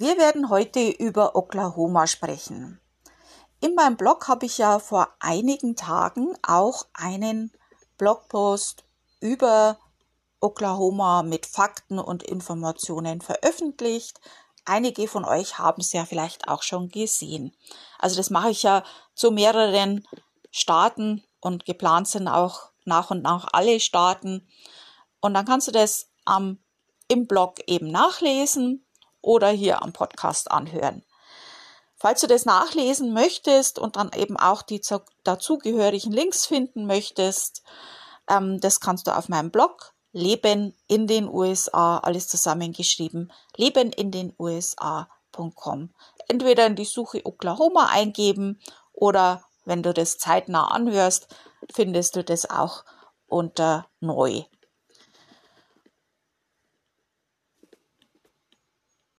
Wir werden heute über Oklahoma sprechen. In meinem Blog habe ich ja vor einigen Tagen auch einen Blogpost über Oklahoma mit Fakten und Informationen veröffentlicht. Einige von euch haben es ja vielleicht auch schon gesehen. Also das mache ich ja zu mehreren Staaten und geplant sind auch nach und nach alle Staaten. Und dann kannst du das am, im Blog eben nachlesen oder hier am Podcast anhören. Falls du das nachlesen möchtest und dann eben auch die dazugehörigen Links finden möchtest, ähm, das kannst du auf meinem Blog Leben in den USA, alles zusammengeschrieben, leben in den USA.com. Entweder in die Suche Oklahoma eingeben oder wenn du das zeitnah anhörst, findest du das auch unter neu.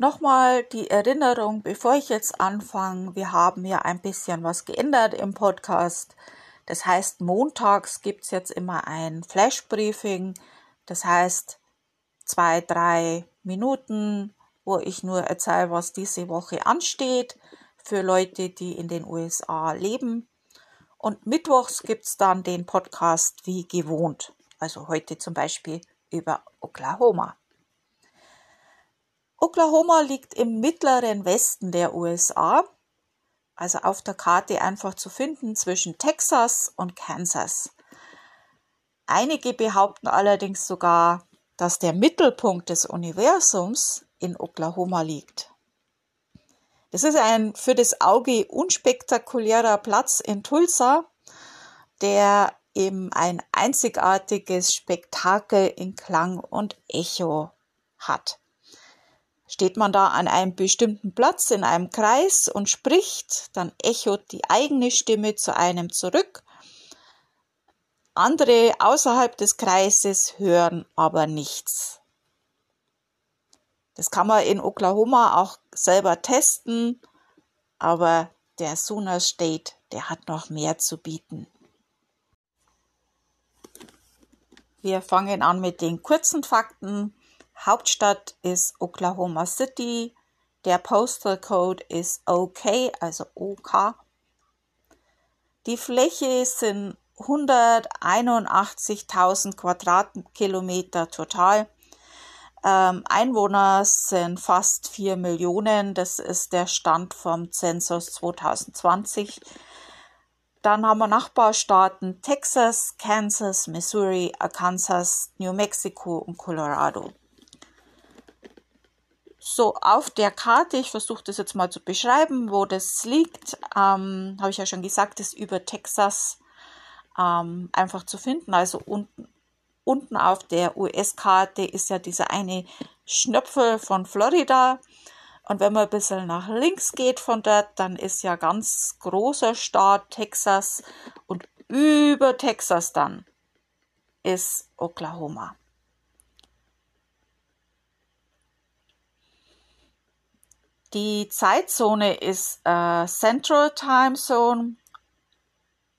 Nochmal die Erinnerung, bevor ich jetzt anfange, wir haben ja ein bisschen was geändert im Podcast. Das heißt, montags gibt's jetzt immer ein Flash-Briefing. Das heißt, zwei, drei Minuten, wo ich nur erzähle, was diese Woche ansteht für Leute, die in den USA leben. Und mittwochs gibt's dann den Podcast wie gewohnt. Also heute zum Beispiel über Oklahoma. Oklahoma liegt im mittleren Westen der USA, also auf der Karte einfach zu finden zwischen Texas und Kansas. Einige behaupten allerdings sogar, dass der Mittelpunkt des Universums in Oklahoma liegt. Das ist ein für das Auge unspektakulärer Platz in Tulsa, der eben ein einzigartiges Spektakel in Klang und Echo hat. Steht man da an einem bestimmten Platz in einem Kreis und spricht, dann echot die eigene Stimme zu einem zurück. Andere außerhalb des Kreises hören aber nichts. Das kann man in Oklahoma auch selber testen, aber der Sooner State, der hat noch mehr zu bieten. Wir fangen an mit den kurzen Fakten. Hauptstadt ist Oklahoma City. Der Postal Code ist OK, also OK. Die Fläche sind 181.000 Quadratkilometer total. Ähm, Einwohner sind fast 4 Millionen. Das ist der Stand vom Zensus 2020. Dann haben wir Nachbarstaaten Texas, Kansas, Missouri, Arkansas, New Mexico und Colorado. So, auf der Karte, ich versuche das jetzt mal zu beschreiben, wo das liegt, ähm, habe ich ja schon gesagt, ist über Texas ähm, einfach zu finden. Also unten, unten auf der US-Karte ist ja dieser eine Schnöpfel von Florida. Und wenn man ein bisschen nach links geht von dort, dann ist ja ganz großer Staat Texas und über Texas dann ist Oklahoma. Die Zeitzone ist äh, Central Time Zone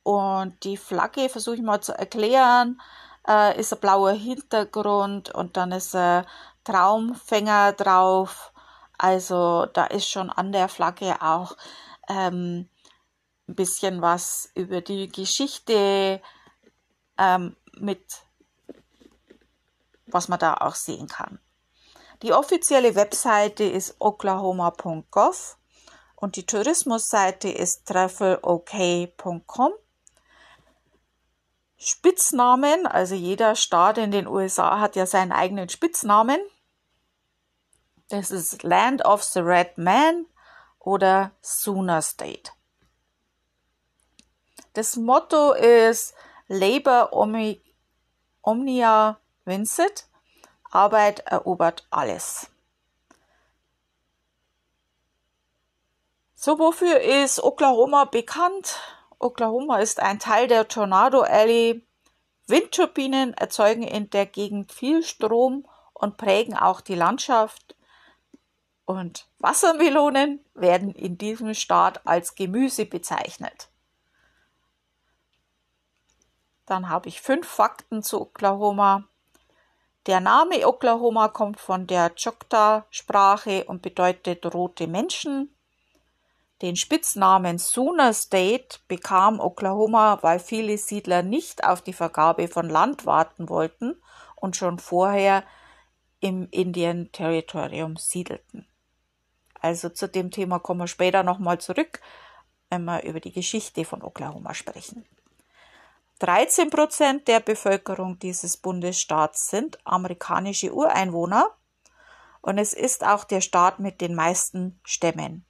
und die Flagge, versuche ich mal zu erklären, äh, ist ein blauer Hintergrund und dann ist ein Traumfänger drauf. Also da ist schon an der Flagge auch ähm, ein bisschen was über die Geschichte ähm, mit, was man da auch sehen kann. Die offizielle Webseite ist oklahoma.gov und die Tourismusseite ist travelok.com. Spitznamen, also jeder Staat in den USA hat ja seinen eigenen Spitznamen. Das ist Land of the Red Man oder Sooner State. Das Motto ist Labor Omnia Vincit Arbeit erobert alles. So, wofür ist Oklahoma bekannt? Oklahoma ist ein Teil der Tornado Alley. Windturbinen erzeugen in der Gegend viel Strom und prägen auch die Landschaft. Und Wassermelonen werden in diesem Staat als Gemüse bezeichnet. Dann habe ich fünf Fakten zu Oklahoma. Der Name Oklahoma kommt von der Choctaw-Sprache und bedeutet rote Menschen. Den Spitznamen Sooner State bekam Oklahoma, weil viele Siedler nicht auf die Vergabe von Land warten wollten und schon vorher im Indian Territorium siedelten. Also zu dem Thema kommen wir später nochmal zurück, wenn wir über die Geschichte von Oklahoma sprechen. 13 Prozent der Bevölkerung dieses Bundesstaats sind amerikanische Ureinwohner und es ist auch der Staat mit den meisten Stämmen.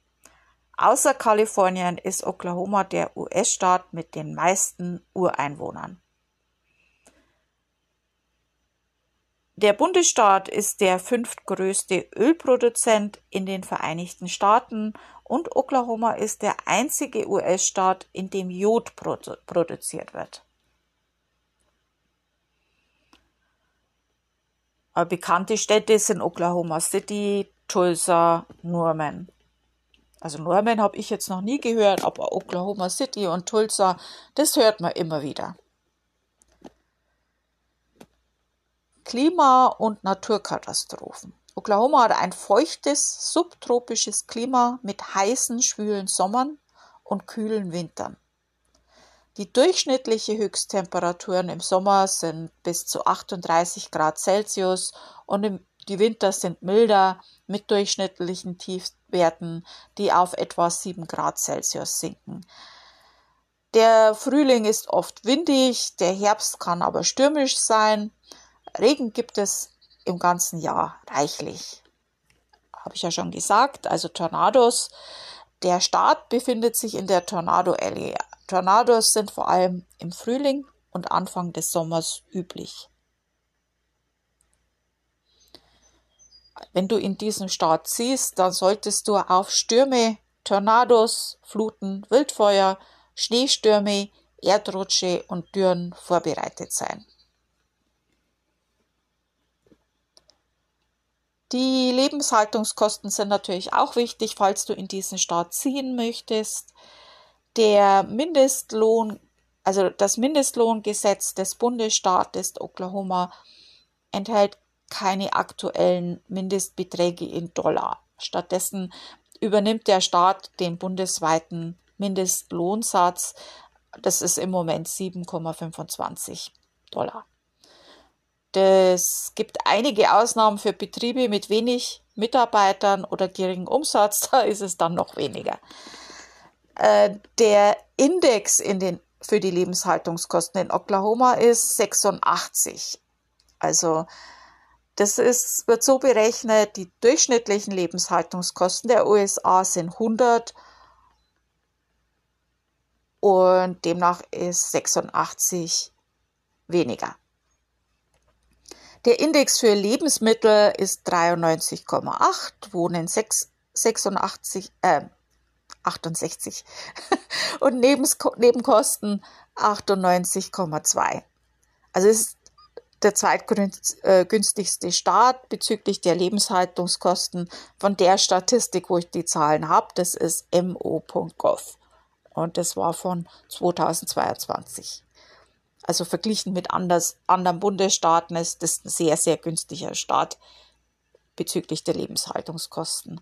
Außer Kalifornien ist Oklahoma der US-Staat mit den meisten Ureinwohnern. Der Bundesstaat ist der fünftgrößte Ölproduzent in den Vereinigten Staaten und Oklahoma ist der einzige US-Staat, in dem Jod produ produziert wird. Bekannte Städte sind Oklahoma City, Tulsa, Norman. Also Norman habe ich jetzt noch nie gehört, aber Oklahoma City und Tulsa, das hört man immer wieder. Klima- und Naturkatastrophen. Oklahoma hat ein feuchtes, subtropisches Klima mit heißen, schwülen Sommern und kühlen Wintern. Die durchschnittliche Höchsttemperaturen im Sommer sind bis zu 38 Grad Celsius und die Winter sind milder mit durchschnittlichen Tiefwerten, die auf etwa 7 Grad Celsius sinken. Der Frühling ist oft windig, der Herbst kann aber stürmisch sein. Regen gibt es im ganzen Jahr reichlich. Habe ich ja schon gesagt, also Tornados. Der Staat befindet sich in der Tornado Alley, Tornados sind vor allem im Frühling und Anfang des Sommers üblich. Wenn du in diesem Staat ziehst, dann solltest du auf Stürme, Tornados, Fluten, Wildfeuer, Schneestürme, Erdrutsche und Dürren vorbereitet sein. Die Lebenshaltungskosten sind natürlich auch wichtig, falls du in diesen Staat ziehen möchtest. Der Mindestlohn, also das Mindestlohngesetz des Bundesstaates Oklahoma enthält keine aktuellen Mindestbeträge in Dollar. Stattdessen übernimmt der Staat den bundesweiten Mindestlohnsatz. Das ist im Moment 7,25 Dollar. Es gibt einige Ausnahmen für Betriebe mit wenig Mitarbeitern oder geringem Umsatz, da ist es dann noch weniger. Äh, der Index in den, für die Lebenshaltungskosten in Oklahoma ist 86. Also das ist, wird so berechnet, die durchschnittlichen Lebenshaltungskosten der USA sind 100 und demnach ist 86 weniger. Der Index für Lebensmittel ist 93,8, Wohnen 6, 86, äh, 68 und Nebenkosten 98,2. Also ist der zweitgünstigste Staat bezüglich der Lebenshaltungskosten von der Statistik, wo ich die Zahlen habe. Das ist mo.gov und das war von 2022. Also verglichen mit anders, anderen Bundesstaaten ist das ein sehr, sehr günstiger Staat bezüglich der Lebenshaltungskosten.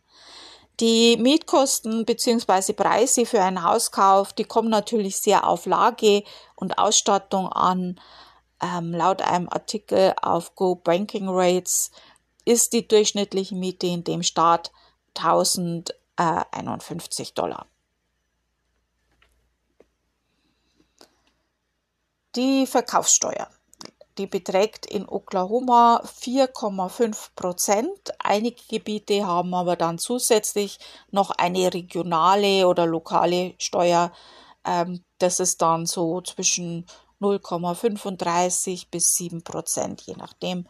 Die Mietkosten bzw. Preise für einen Hauskauf, die kommen natürlich sehr auf Lage und Ausstattung an. Ähm, laut einem Artikel auf Go Banking Rates ist die durchschnittliche Miete in dem Staat 1051 Dollar. Die Verkaufssteuer die beträgt in Oklahoma 4,5 Prozent. Einige Gebiete haben aber dann zusätzlich noch eine regionale oder lokale Steuer. Ähm, das ist dann so zwischen 0,35 bis 7 Prozent, je nachdem,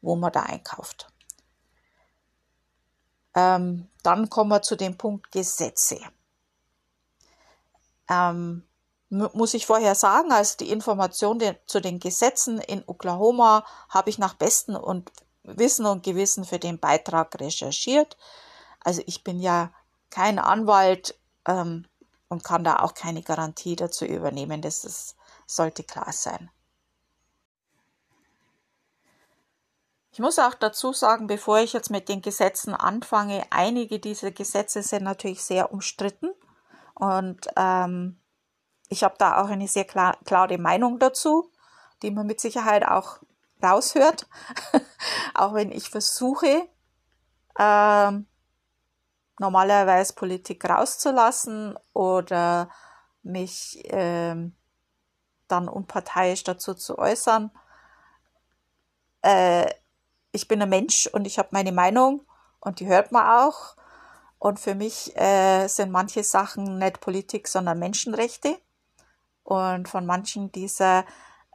wo man da einkauft. Ähm, dann kommen wir zu dem Punkt Gesetze. Ähm, muss ich vorher sagen, also die Information zu den Gesetzen in Oklahoma habe ich nach bestem und Wissen und Gewissen für den Beitrag recherchiert. Also ich bin ja kein Anwalt ähm, und kann da auch keine Garantie dazu übernehmen. Das ist, sollte klar sein. Ich muss auch dazu sagen, bevor ich jetzt mit den Gesetzen anfange, einige dieser Gesetze sind natürlich sehr umstritten und ähm, ich habe da auch eine sehr klar, klare Meinung dazu, die man mit Sicherheit auch raushört, auch wenn ich versuche, ähm, normalerweise Politik rauszulassen oder mich ähm, dann unparteiisch dazu zu äußern. Äh, ich bin ein Mensch und ich habe meine Meinung und die hört man auch. Und für mich äh, sind manche Sachen nicht Politik, sondern Menschenrechte. Und von manchen dieser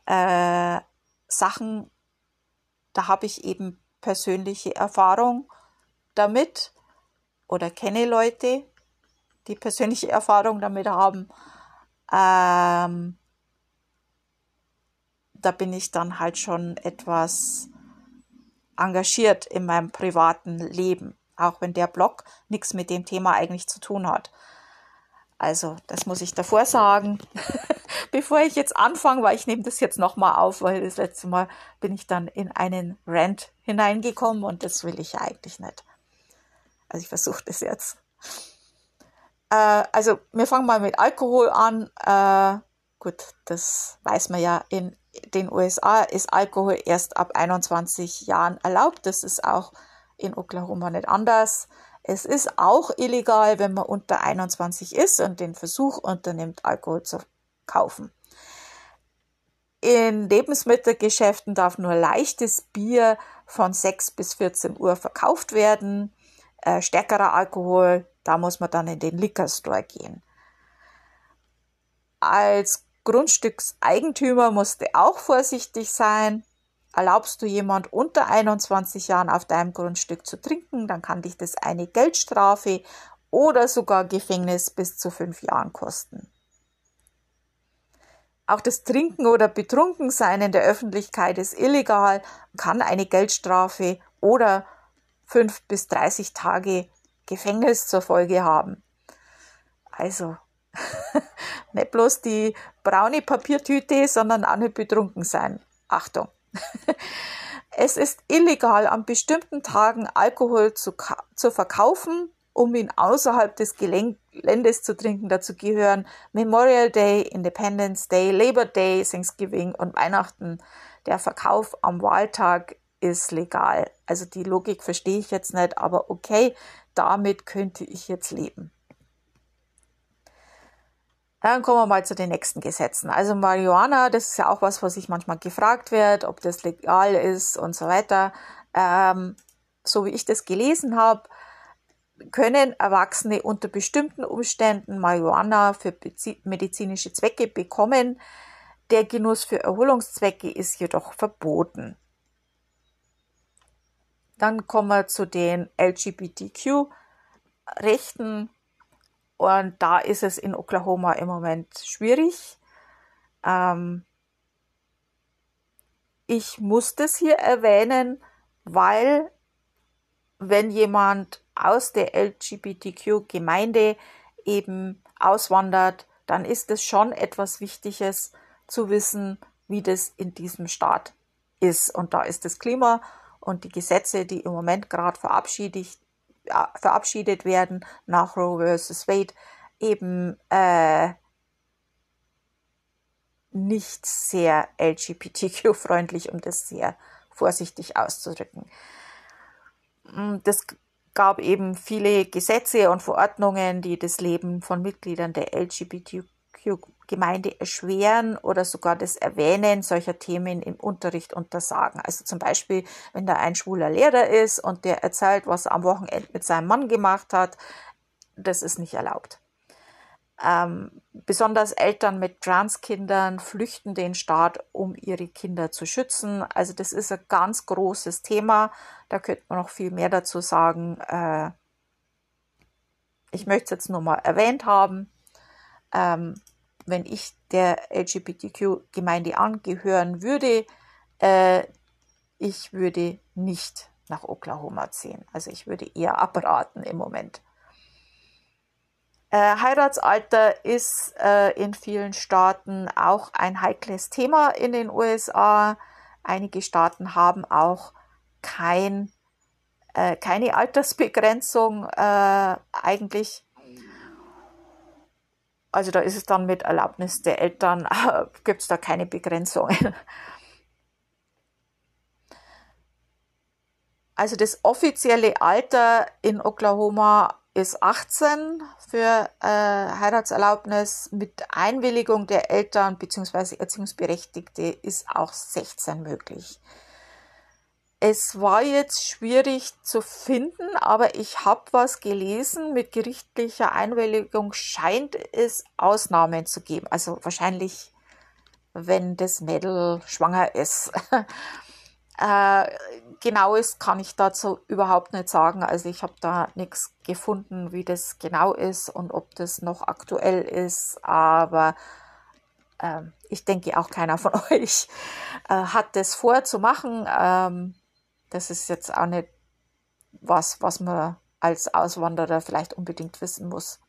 äh, Sachen, da habe ich eben persönliche Erfahrung damit oder kenne Leute, die persönliche Erfahrung damit haben. Ähm, da bin ich dann halt schon etwas engagiert in meinem privaten Leben, auch wenn der Blog nichts mit dem Thema eigentlich zu tun hat. Also, das muss ich davor sagen, bevor ich jetzt anfange, weil ich nehme das jetzt nochmal auf, weil das letzte Mal bin ich dann in einen Rant hineingekommen und das will ich ja eigentlich nicht. Also ich versuche das jetzt. Äh, also wir fangen mal mit Alkohol an. Äh, gut, das weiß man ja in den USA ist Alkohol erst ab 21 Jahren erlaubt. Das ist auch in Oklahoma nicht anders. Es ist auch illegal, wenn man unter 21 ist und den Versuch unternimmt, Alkohol zu kaufen. In Lebensmittelgeschäften darf nur leichtes Bier von 6 bis 14 Uhr verkauft werden. Äh, stärkerer Alkohol, da muss man dann in den Liquor Store gehen. Als Grundstückseigentümer musste auch vorsichtig sein. Erlaubst du jemand unter 21 Jahren auf deinem Grundstück zu trinken, dann kann dich das eine Geldstrafe oder sogar Gefängnis bis zu fünf Jahren kosten. Auch das Trinken oder Betrunkensein in der Öffentlichkeit ist illegal, kann eine Geldstrafe oder fünf bis 30 Tage Gefängnis zur Folge haben. Also nicht bloß die braune Papiertüte, sondern auch nicht betrunken sein. Achtung. es ist illegal, an bestimmten Tagen Alkohol zu, zu verkaufen, um ihn außerhalb des Geländes zu trinken. Dazu gehören Memorial Day, Independence Day, Labor Day, Thanksgiving und Weihnachten. Der Verkauf am Wahltag ist legal. Also die Logik verstehe ich jetzt nicht, aber okay, damit könnte ich jetzt leben. Dann kommen wir mal zu den nächsten Gesetzen. Also Marihuana, das ist ja auch was, was ich manchmal gefragt wird, ob das legal ist und so weiter. Ähm, so wie ich das gelesen habe, können Erwachsene unter bestimmten Umständen Marihuana für medizinische Zwecke bekommen. Der Genuss für Erholungszwecke ist jedoch verboten. Dann kommen wir zu den LGBTQ-Rechten. Und da ist es in Oklahoma im Moment schwierig. Ähm, ich muss das hier erwähnen, weil wenn jemand aus der LGBTQ-Gemeinde eben auswandert, dann ist es schon etwas Wichtiges zu wissen, wie das in diesem Staat ist. Und da ist das Klima und die Gesetze, die im Moment gerade verabschiedet, verabschiedet werden nach Roe vs. Wade, eben äh, nicht sehr LGBTQ-freundlich, um das sehr vorsichtig auszudrücken. Mm, das gab eben viele Gesetze und Verordnungen, die das Leben von Mitgliedern der LGBTQ Gemeinde erschweren oder sogar das Erwähnen solcher Themen im Unterricht untersagen. Also zum Beispiel, wenn da ein schwuler Lehrer ist und der erzählt, was er am Wochenende mit seinem Mann gemacht hat, das ist nicht erlaubt. Ähm, besonders Eltern mit Transkindern flüchten den Staat, um ihre Kinder zu schützen. Also das ist ein ganz großes Thema. Da könnte man noch viel mehr dazu sagen. Äh, ich möchte es jetzt nur mal erwähnt haben. ähm, wenn ich der LGBTQ-Gemeinde angehören würde, äh, ich würde nicht nach Oklahoma ziehen. Also ich würde eher abraten im Moment. Äh, Heiratsalter ist äh, in vielen Staaten auch ein heikles Thema in den USA. Einige Staaten haben auch kein, äh, keine Altersbegrenzung äh, eigentlich. Also da ist es dann mit Erlaubnis der Eltern, gibt es da keine Begrenzungen. Also das offizielle Alter in Oklahoma ist 18 für äh, Heiratserlaubnis. Mit Einwilligung der Eltern bzw. Erziehungsberechtigte ist auch 16 möglich. Es war jetzt schwierig zu finden, aber ich habe was gelesen. Mit gerichtlicher Einwilligung scheint es Ausnahmen zu geben. Also wahrscheinlich, wenn das Mädel schwanger ist. Äh, genaues kann ich dazu überhaupt nicht sagen. Also ich habe da nichts gefunden, wie das genau ist und ob das noch aktuell ist. Aber äh, ich denke auch keiner von euch äh, hat das vor zu machen. Ähm, das ist jetzt auch nicht was, was man als Auswanderer vielleicht unbedingt wissen muss.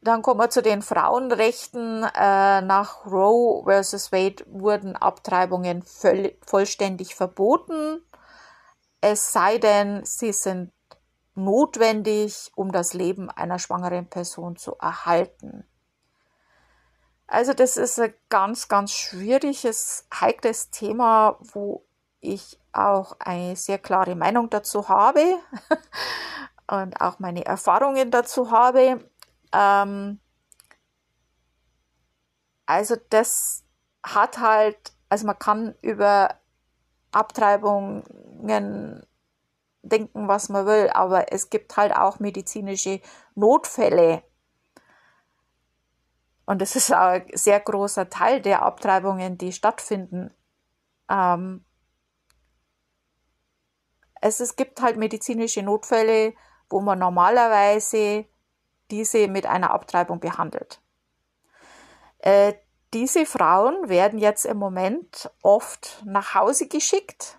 Dann kommen wir zu den Frauenrechten. Äh, nach Roe versus Wade wurden Abtreibungen voll, vollständig verboten. Es sei denn, sie sind notwendig, um das Leben einer schwangeren Person zu erhalten. Also das ist ein ganz, ganz schwieriges, heikles Thema, wo ich auch eine sehr klare Meinung dazu habe und auch meine Erfahrungen dazu habe. Ähm, also das hat halt, also man kann über Abtreibungen denken, was man will, aber es gibt halt auch medizinische Notfälle. Und das ist auch ein sehr großer Teil der Abtreibungen, die stattfinden. Ähm, es, es gibt halt medizinische Notfälle, wo man normalerweise diese mit einer Abtreibung behandelt. Äh, diese Frauen werden jetzt im Moment oft nach Hause geschickt,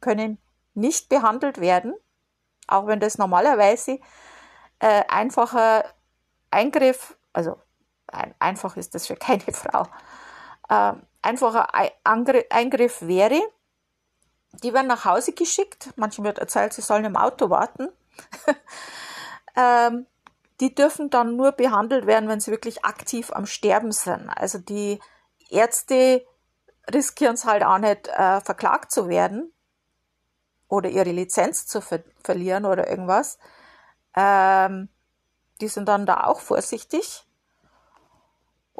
können nicht behandelt werden, auch wenn das normalerweise äh, einfacher Eingriff, also ein, einfach ist das für keine Frau, äh, einfacher Eingriff wäre. Die werden nach Hause geschickt, manchen wird erzählt, sie sollen im Auto warten. ähm, die dürfen dann nur behandelt werden, wenn sie wirklich aktiv am Sterben sind. Also die Ärzte riskieren es halt auch nicht, äh, verklagt zu werden oder ihre Lizenz zu ver verlieren oder irgendwas. Ähm, die sind dann da auch vorsichtig.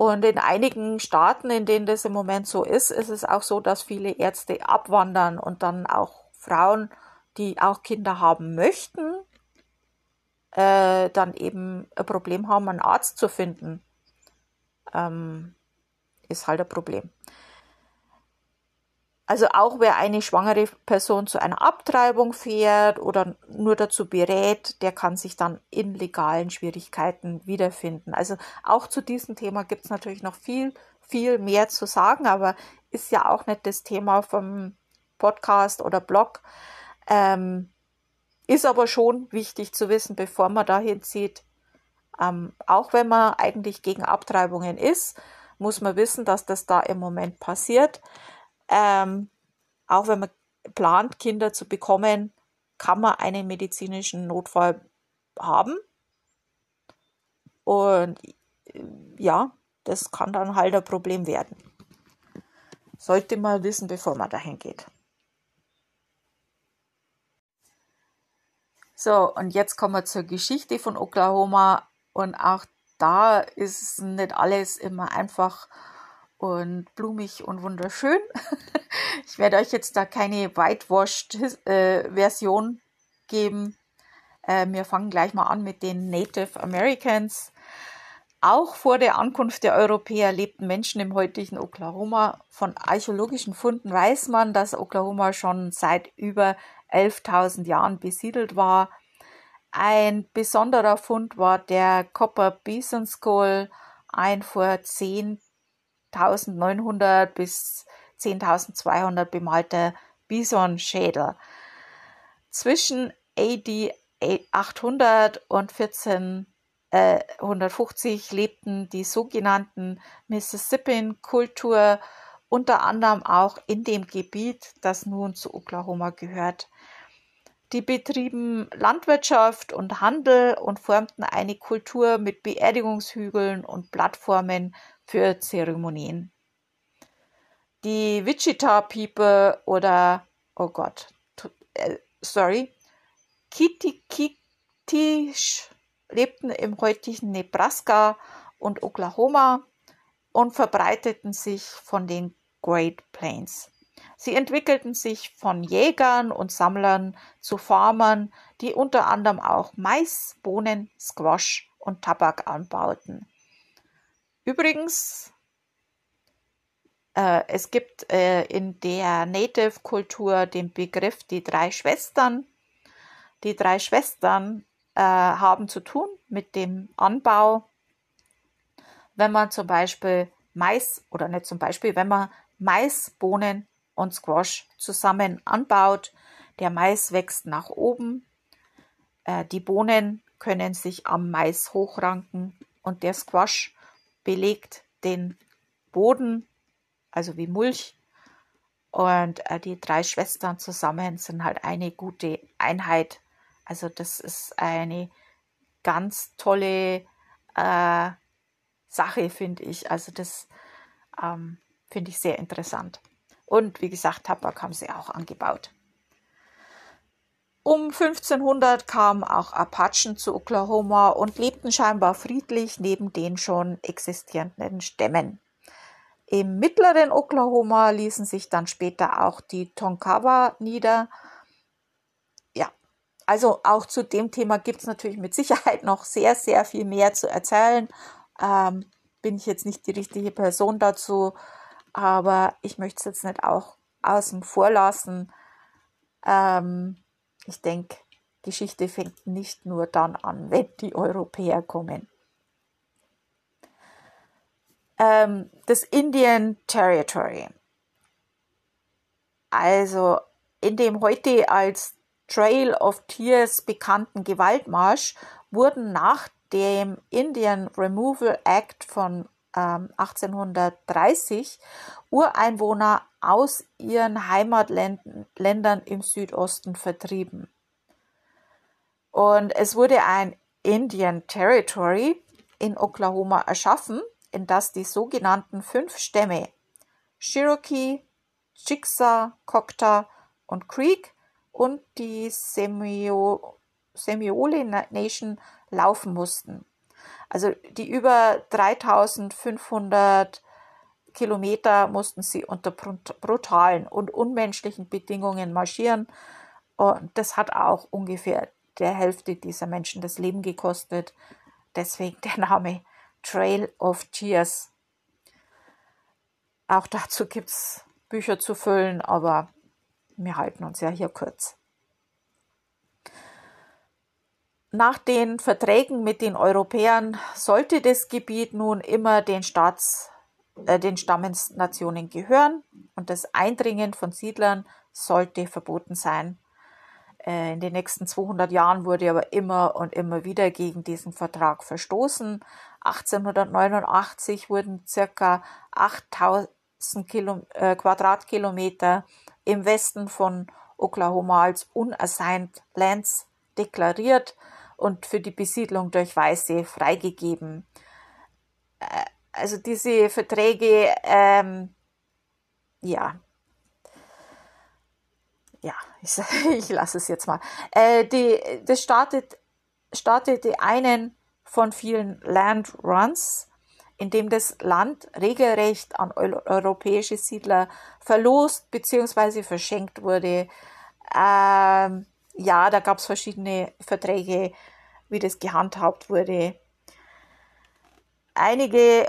Und in einigen Staaten, in denen das im Moment so ist, ist es auch so, dass viele Ärzte abwandern und dann auch Frauen, die auch Kinder haben möchten, äh, dann eben ein Problem haben, einen Arzt zu finden, ähm, ist halt ein Problem. Also auch wer eine schwangere Person zu einer Abtreibung fährt oder nur dazu berät, der kann sich dann in legalen Schwierigkeiten wiederfinden. Also auch zu diesem Thema gibt es natürlich noch viel, viel mehr zu sagen, aber ist ja auch nicht das Thema vom Podcast oder Blog. Ähm, ist aber schon wichtig zu wissen, bevor man dahin zieht. Ähm, auch wenn man eigentlich gegen Abtreibungen ist, muss man wissen, dass das da im Moment passiert. Ähm, auch wenn man plant, Kinder zu bekommen, kann man einen medizinischen Notfall haben. Und äh, ja, das kann dann halt ein Problem werden. Sollte man wissen, bevor man dahin geht. So, und jetzt kommen wir zur Geschichte von Oklahoma. Und auch da ist nicht alles immer einfach und blumig und wunderschön. Ich werde euch jetzt da keine Whitewashed-Version äh, geben. Äh, wir fangen gleich mal an mit den Native Americans. Auch vor der Ankunft der Europäer lebten Menschen im heutigen Oklahoma. Von archäologischen Funden weiß man, dass Oklahoma schon seit über 11.000 Jahren besiedelt war. Ein besonderer Fund war der Copper Bison Skull, ein vor 10.900 bis 10.200 bemalter Bisonschädel. Zwischen AD 800 und 1450 äh, lebten die sogenannten Mississippi-Kultur unter anderem auch in dem Gebiet, das nun zu Oklahoma gehört. Die betrieben Landwirtschaft und Handel und formten eine Kultur mit Beerdigungshügeln und Plattformen für Zeremonien. Die Wichita People oder, oh Gott, äh, sorry, Kitikitisch lebten im heutigen Nebraska und Oklahoma und verbreiteten sich von den Great Plains. Sie entwickelten sich von Jägern und Sammlern zu Farmern, die unter anderem auch Mais, Bohnen, Squash und Tabak anbauten. Übrigens, äh, es gibt äh, in der Native-Kultur den Begriff die drei Schwestern. Die drei Schwestern äh, haben zu tun mit dem Anbau. Wenn man zum Beispiel Mais oder nicht zum Beispiel, wenn man Mais, Bohnen und Squash zusammen anbaut, der Mais wächst nach oben, äh, die Bohnen können sich am Mais hochranken und der Squash belegt den Boden, also wie Mulch. Und äh, die drei Schwestern zusammen sind halt eine gute Einheit. Also das ist eine ganz tolle äh, Sache, finde ich. Also das ähm, finde ich sehr interessant. Und wie gesagt, Tabak haben sie auch angebaut. Um 1500 kamen auch Apachen zu Oklahoma und lebten scheinbar friedlich neben den schon existierenden Stämmen. Im mittleren Oklahoma ließen sich dann später auch die Tonkawa nieder. Ja, also auch zu dem Thema gibt es natürlich mit Sicherheit noch sehr, sehr viel mehr zu erzählen. Ähm, bin ich jetzt nicht die richtige Person dazu, aber ich möchte es jetzt nicht auch außen vor lassen. Ähm, ich denke, Geschichte fängt nicht nur dann an, wenn die Europäer kommen. Ähm, das Indian Territory. Also in dem heute als Trail of Tears bekannten Gewaltmarsch wurden nach dem Indian Removal Act von ähm, 1830 Ureinwohner aus ihren Heimatländern im Südosten vertrieben. Und es wurde ein Indian Territory in Oklahoma erschaffen, in das die sogenannten fünf Stämme Cherokee, Chickasaw, Choctaw und Creek und die Semio Semiola Nation laufen mussten. Also die über 3500 Kilometer mussten sie unter brutalen und unmenschlichen Bedingungen marschieren. Und das hat auch ungefähr der Hälfte dieser Menschen das Leben gekostet. Deswegen der Name Trail of Tears. Auch dazu gibt es Bücher zu füllen, aber wir halten uns ja hier kurz. Nach den Verträgen mit den Europäern sollte das Gebiet nun immer den Staats, den Stammesnationen gehören und das Eindringen von Siedlern sollte verboten sein. Äh, in den nächsten 200 Jahren wurde aber immer und immer wieder gegen diesen Vertrag verstoßen. 1889 wurden circa 8000 Kilo, äh, Quadratkilometer im Westen von Oklahoma als unassigned lands deklariert und für die Besiedlung durch Weiße freigegeben. Also diese Verträge, ähm, ja, ja, ich, ich lasse es jetzt mal. Äh, die, das startet, startete einen von vielen Land Runs, in dem das Land regelrecht an europäische Siedler verlost bzw. verschenkt wurde. Ähm, ja, da gab es verschiedene Verträge wie das gehandhabt wurde. Einige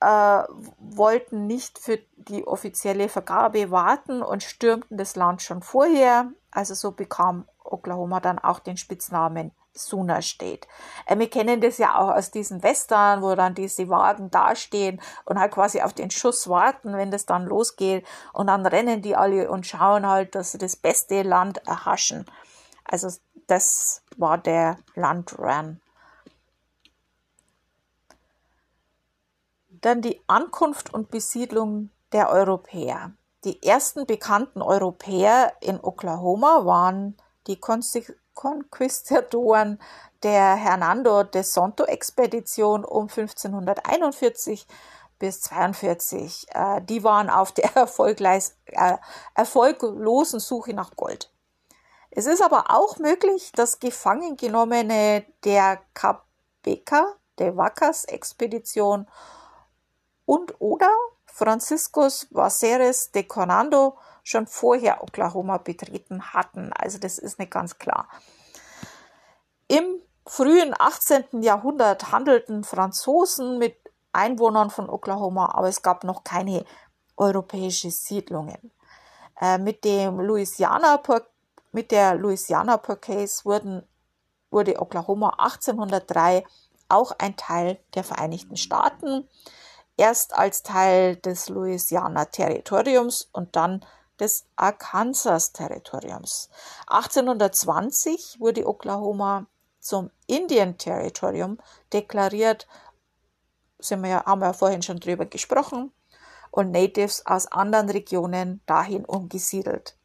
äh, wollten nicht für die offizielle Vergabe warten und stürmten das Land schon vorher. Also so bekam Oklahoma dann auch den Spitznamen Sooner State. Äh, wir kennen das ja auch aus diesen Western, wo dann diese Wagen dastehen und halt quasi auf den Schuss warten, wenn das dann losgeht. Und dann rennen die alle und schauen halt, dass sie das beste Land erhaschen. Also das war der Landrun. Dann die Ankunft und Besiedlung der Europäer. Die ersten bekannten Europäer in Oklahoma waren die Konquistadoren der Hernando de Sonto Expedition um 1541 bis 42. Äh, die waren auf der äh, erfolglosen Suche nach Gold. Es ist aber auch möglich, dass Gefangengenommene der Cabeka, der Vacas Expedition und oder Franciscus Vaceres de Conando schon vorher Oklahoma betreten hatten. Also das ist nicht ganz klar. Im frühen 18. Jahrhundert handelten Franzosen mit Einwohnern von Oklahoma, aber es gab noch keine europäische Siedlungen. Äh, mit dem Louisiana mit der Louisiana Purchase wurden, wurde Oklahoma 1803 auch ein Teil der Vereinigten Staaten erst als Teil des Louisiana-Territoriums und dann des Arkansas-Territoriums. 1820 wurde Oklahoma zum Indian-Territorium deklariert, sind wir haben wir ja vorhin schon drüber gesprochen, und Natives aus anderen Regionen dahin umgesiedelt.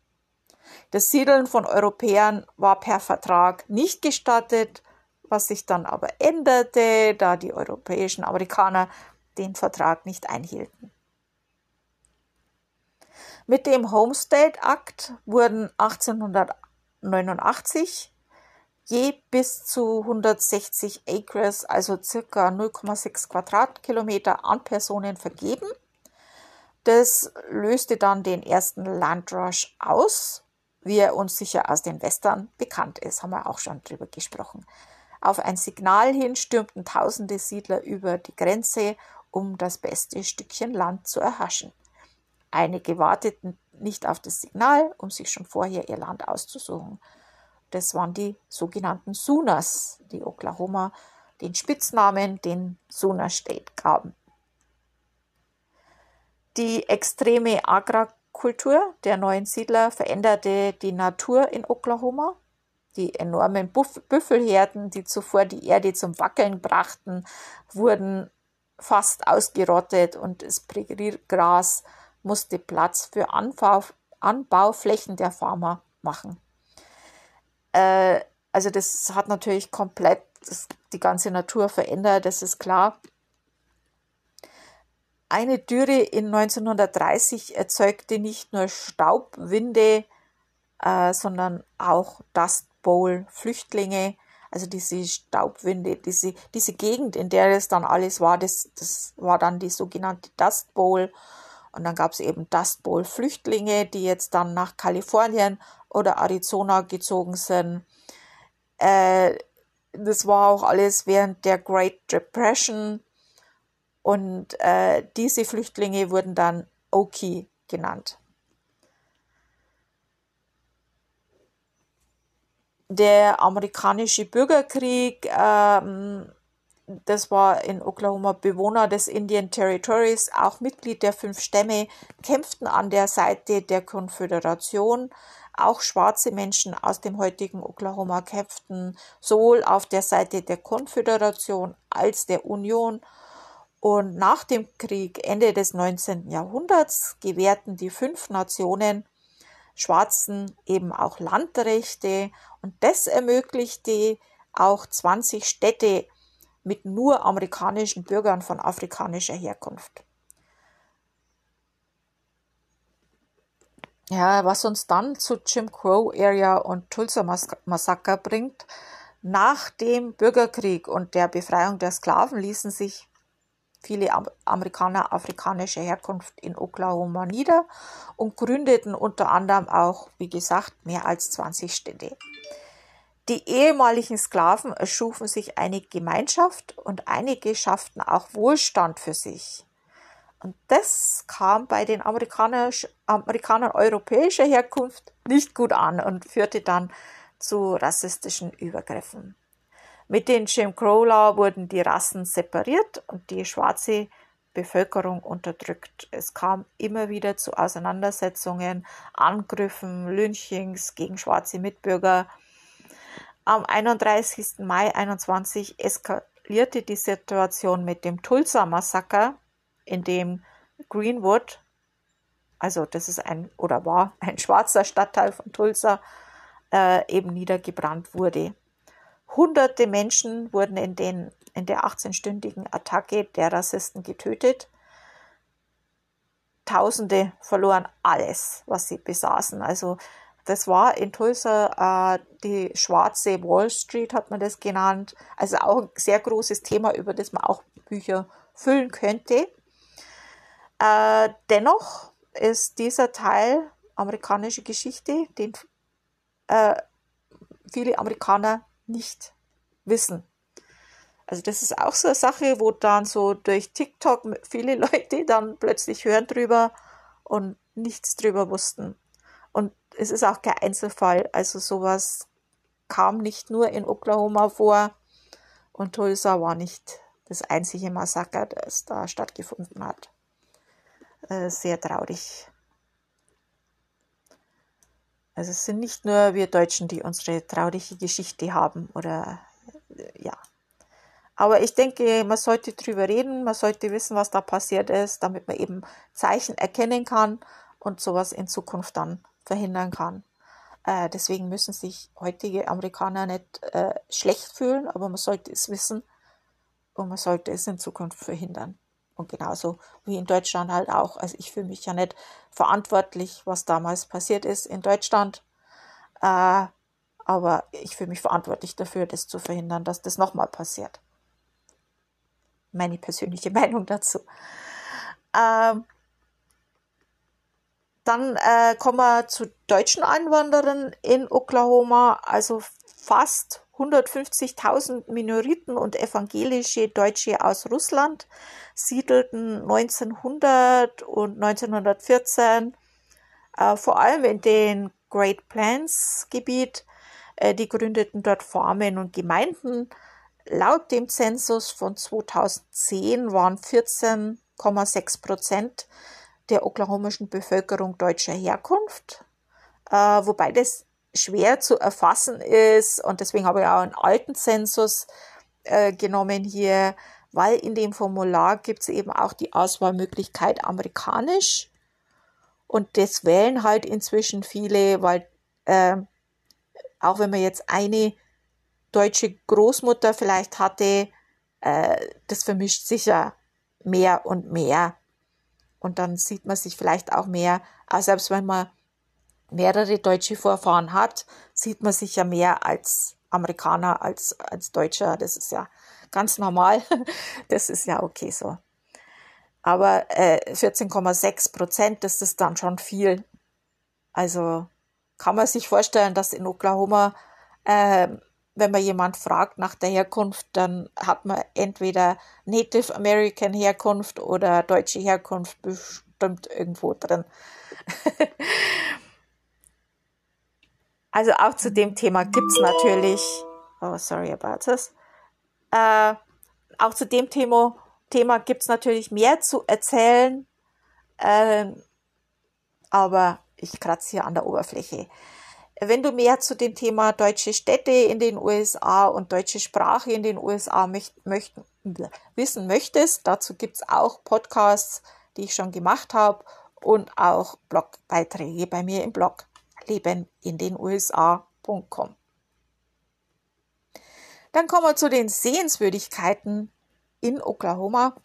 Das Siedeln von Europäern war per Vertrag nicht gestattet, was sich dann aber änderte, da die europäischen Amerikaner den Vertrag nicht einhielten. Mit dem Homestead Act wurden 1889 je bis zu 160 Acres, also circa 0,6 Quadratkilometer an Personen vergeben. Das löste dann den ersten Landrush aus, wie er uns sicher aus den Western bekannt ist, haben wir auch schon drüber gesprochen. Auf ein Signal hin stürmten tausende Siedler über die Grenze um das beste Stückchen Land zu erhaschen. Einige warteten nicht auf das Signal, um sich schon vorher ihr Land auszusuchen. Das waren die sogenannten Sooners, die Oklahoma den Spitznamen den Sooner State gaben. Die extreme Agrarkultur der neuen Siedler veränderte die Natur in Oklahoma. Die enormen Büffelherden, die zuvor die Erde zum Wackeln brachten, wurden fast ausgerottet und das Präriegras musste Platz für Anbau, Anbauflächen der Farmer machen. Äh, also das hat natürlich komplett das, die ganze Natur verändert, das ist klar. Eine Dürre in 1930 erzeugte nicht nur Staubwinde, äh, sondern auch Dust Bowl Flüchtlinge, also diese Staubwinde, diese, diese Gegend, in der es dann alles war, das, das war dann die sogenannte Dust Bowl. Und dann gab es eben Dust Bowl Flüchtlinge, die jetzt dann nach Kalifornien oder Arizona gezogen sind. Äh, das war auch alles während der Great Depression. Und äh, diese Flüchtlinge wurden dann Okie genannt. Der amerikanische Bürgerkrieg, ähm, das war in Oklahoma Bewohner des Indian Territories, auch Mitglied der fünf Stämme, kämpften an der Seite der Konföderation. Auch schwarze Menschen aus dem heutigen Oklahoma kämpften sowohl auf der Seite der Konföderation als der Union. Und nach dem Krieg Ende des 19. Jahrhunderts gewährten die fünf Nationen Schwarzen eben auch Landrechte und das ermöglichte auch 20 Städte mit nur amerikanischen Bürgern von afrikanischer Herkunft. Ja, was uns dann zu Jim Crow Area und Tulsa Massaker bringt. Nach dem Bürgerkrieg und der Befreiung der Sklaven ließen sich viele Amerikaner afrikanischer Herkunft in Oklahoma nieder und gründeten unter anderem auch, wie gesagt, mehr als 20 Städte. Die ehemaligen Sklaven erschufen sich eine Gemeinschaft und einige schafften auch Wohlstand für sich. Und das kam bei den Amerikaner, Amerikanern europäischer Herkunft nicht gut an und führte dann zu rassistischen Übergriffen. Mit den Jim Crow Law wurden die Rassen separiert und die schwarze Bevölkerung unterdrückt. Es kam immer wieder zu Auseinandersetzungen, Angriffen, Lynchings gegen schwarze Mitbürger. Am 31. Mai 21 eskalierte die Situation mit dem Tulsa-Massaker, in dem Greenwood, also das ist ein oder war ein schwarzer Stadtteil von Tulsa, äh, eben niedergebrannt wurde. Hunderte Menschen wurden in, den, in der 18-stündigen Attacke der Rassisten getötet. Tausende verloren alles, was sie besaßen. Also das war in Tulsa äh, die schwarze Wall Street, hat man das genannt. Also auch ein sehr großes Thema, über das man auch Bücher füllen könnte. Äh, dennoch ist dieser Teil amerikanische Geschichte, den äh, viele Amerikaner nicht wissen. Also das ist auch so eine Sache, wo dann so durch TikTok viele Leute dann plötzlich hören drüber und nichts drüber wussten. Und es ist auch kein Einzelfall. Also sowas kam nicht nur in Oklahoma vor und Tulsa war nicht das einzige Massaker, das da stattgefunden hat. Äh, sehr traurig. Also es sind nicht nur wir Deutschen, die unsere traurige Geschichte haben oder äh, ja. Aber ich denke, man sollte drüber reden, man sollte wissen, was da passiert ist, damit man eben Zeichen erkennen kann und sowas in Zukunft dann verhindern kann. Äh, deswegen müssen sich heutige Amerikaner nicht äh, schlecht fühlen, aber man sollte es wissen und man sollte es in Zukunft verhindern. Und genauso wie in Deutschland halt auch. Also ich fühle mich ja nicht verantwortlich, was damals passiert ist in Deutschland. Äh, aber ich fühle mich verantwortlich dafür, das zu verhindern, dass das nochmal passiert. Meine persönliche Meinung dazu. Ähm, dann äh, kommen wir zu deutschen Einwanderern in Oklahoma. Also fast 150.000 Minoriten und evangelische Deutsche aus Russland siedelten 1900 und 1914 äh, vor allem in den Great Plains Gebiet. Äh, die gründeten dort Farmen und Gemeinden. Laut dem Zensus von 2010 waren 14,6 Prozent der oklahomischen Bevölkerung deutscher Herkunft, äh, wobei das schwer zu erfassen ist und deswegen habe ich auch einen alten Zensus äh, genommen hier, weil in dem Formular gibt es eben auch die Auswahlmöglichkeit amerikanisch und das wählen halt inzwischen viele, weil äh, auch wenn man jetzt eine deutsche Großmutter vielleicht hatte, äh, das vermischt sich ja mehr und mehr. Und dann sieht man sich vielleicht auch mehr, auch selbst wenn man mehrere deutsche Vorfahren hat, sieht man sich ja mehr als Amerikaner als als Deutscher. Das ist ja ganz normal. Das ist ja okay so. Aber äh, 14,6 Prozent, das ist dann schon viel. Also kann man sich vorstellen, dass in Oklahoma, äh, wenn man jemand fragt nach der Herkunft, dann hat man entweder Native American Herkunft oder deutsche Herkunft bestimmt irgendwo drin. Also auch zu dem Thema gibt's natürlich, oh sorry about this, äh, auch zu dem Thema, Thema gibt's natürlich mehr zu erzählen, äh, aber ich kratze hier an der Oberfläche. Wenn du mehr zu dem Thema deutsche Städte in den USA und deutsche Sprache in den USA möcht, möcht, wissen möchtest, dazu gibt's auch Podcasts, die ich schon gemacht habe und auch Blogbeiträge bei mir im Blog leben in den USA.com. Dann kommen wir zu den Sehenswürdigkeiten in Oklahoma.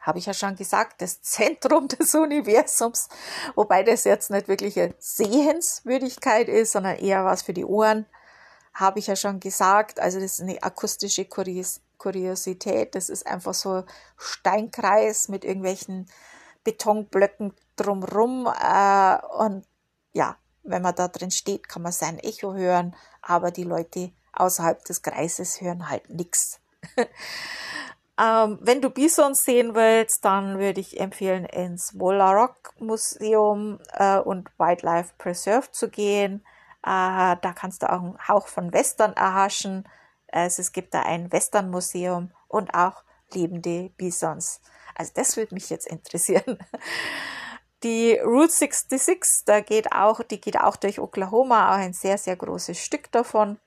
Habe ich ja schon gesagt, das Zentrum des Universums, wobei das jetzt nicht wirklich eine Sehenswürdigkeit ist, sondern eher was für die Ohren, habe ich ja schon gesagt. Also das ist eine akustische Kuriosität. Das ist einfach so Steinkreis mit irgendwelchen Betonblöcken drumrum. Äh, und ja, wenn man da drin steht, kann man sein Echo hören, aber die Leute außerhalb des Kreises hören halt nichts. ähm, wenn du Bisons sehen willst, dann würde ich empfehlen, ins Rock Museum äh, und Wildlife Preserve zu gehen. Äh, da kannst du auch einen Hauch von Western erhaschen. Also es gibt da ein Western-Museum und auch lebende Bisons. Also das würde mich jetzt interessieren. Die Route 66, da geht auch, die geht auch durch Oklahoma, auch ein sehr, sehr großes Stück davon.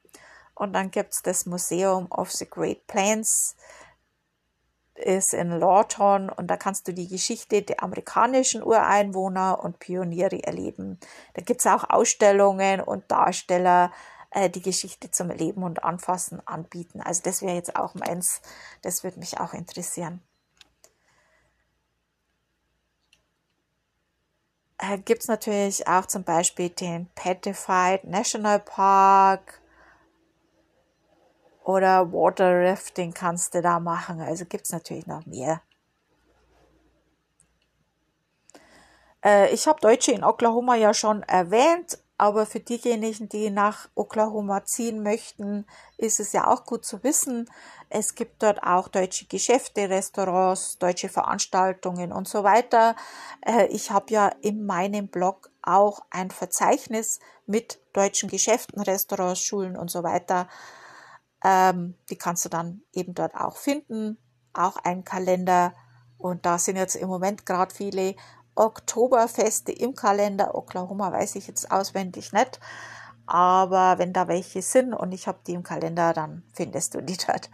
Und dann gibt's das Museum of the Great Plains, ist in Lawton und da kannst du die Geschichte der amerikanischen Ureinwohner und Pioniere erleben. Da gibt's auch Ausstellungen und Darsteller, äh, die Geschichte zum Erleben und Anfassen anbieten. Also das wäre jetzt auch meins, das würde mich auch interessieren. Äh, gibt es natürlich auch zum Beispiel den Petrified National Park oder Water Rafting kannst du da machen. Also gibt es natürlich noch mehr. Äh, ich habe Deutsche in Oklahoma ja schon erwähnt. Aber für diejenigen, die nach Oklahoma ziehen möchten, ist es ja auch gut zu wissen. Es gibt dort auch deutsche Geschäfte, Restaurants, deutsche Veranstaltungen und so weiter. Äh, ich habe ja in meinem Blog auch ein Verzeichnis mit deutschen Geschäften, Restaurants, Schulen und so weiter. Ähm, die kannst du dann eben dort auch finden. Auch ein Kalender. Und da sind jetzt im Moment gerade viele Oktoberfeste im Kalender. Oklahoma weiß ich jetzt auswendig nicht. Aber wenn da welche sind und ich habe die im Kalender, dann findest du die dort.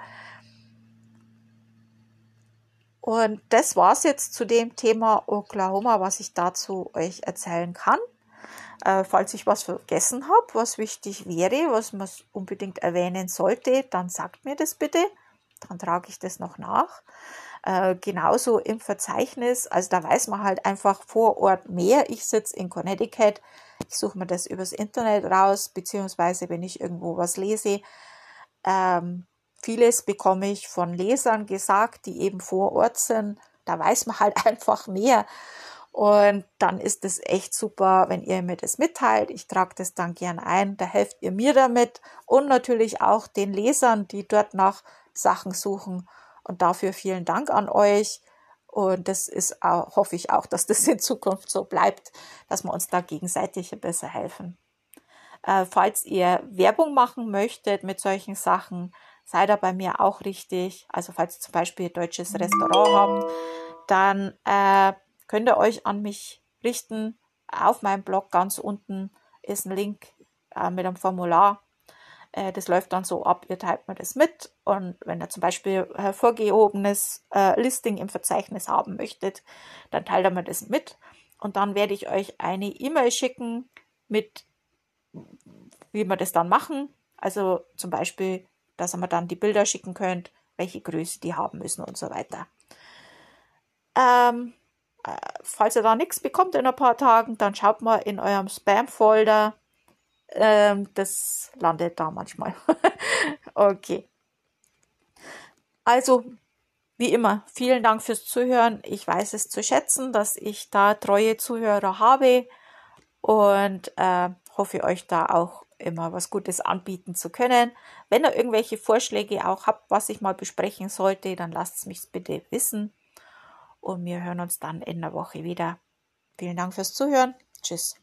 Und das war's jetzt zu dem Thema Oklahoma, was ich dazu euch erzählen kann. Äh, falls ich was vergessen habe, was wichtig wäre, was man unbedingt erwähnen sollte, dann sagt mir das bitte. Dann trage ich das noch nach. Äh, genauso im Verzeichnis, also da weiß man halt einfach vor Ort mehr. Ich sitze in Connecticut, ich suche mir das übers Internet raus, beziehungsweise wenn ich irgendwo was lese. Ähm, vieles bekomme ich von Lesern gesagt, die eben vor Ort sind. Da weiß man halt einfach mehr. Und dann ist es echt super, wenn ihr mir das mitteilt. Ich trage das dann gern ein. Da helft ihr mir damit und natürlich auch den Lesern, die dort nach Sachen suchen. Und dafür vielen Dank an euch. Und das ist auch, hoffe ich auch, dass das in Zukunft so bleibt, dass wir uns da gegenseitig besser helfen. Äh, falls ihr Werbung machen möchtet mit solchen Sachen, seid ihr bei mir auch richtig. Also falls ihr zum Beispiel ein deutsches Restaurant habt, dann äh, könnt ihr euch an mich richten. Auf meinem Blog ganz unten ist ein Link äh, mit einem Formular. Äh, das läuft dann so ab, ihr teilt mir das mit und wenn ihr zum Beispiel hervorgehobenes äh, Listing im Verzeichnis haben möchtet, dann teilt ihr mir das mit und dann werde ich euch eine E-Mail schicken mit, wie wir das dann machen. Also zum Beispiel, dass ihr mir dann die Bilder schicken könnt, welche Größe die haben müssen und so weiter. Ähm, äh, falls ihr da nichts bekommt in ein paar Tagen, dann schaut mal in eurem Spam-Folder ähm, das landet da manchmal. okay. Also, wie immer, vielen Dank fürs Zuhören. Ich weiß es zu schätzen, dass ich da treue Zuhörer habe und äh, hoffe euch da auch immer was Gutes anbieten zu können. Wenn ihr irgendwelche Vorschläge auch habt, was ich mal besprechen sollte, dann lasst es mich bitte wissen. Und wir hören uns dann in der Woche wieder. Vielen Dank fürs Zuhören. Tschüss.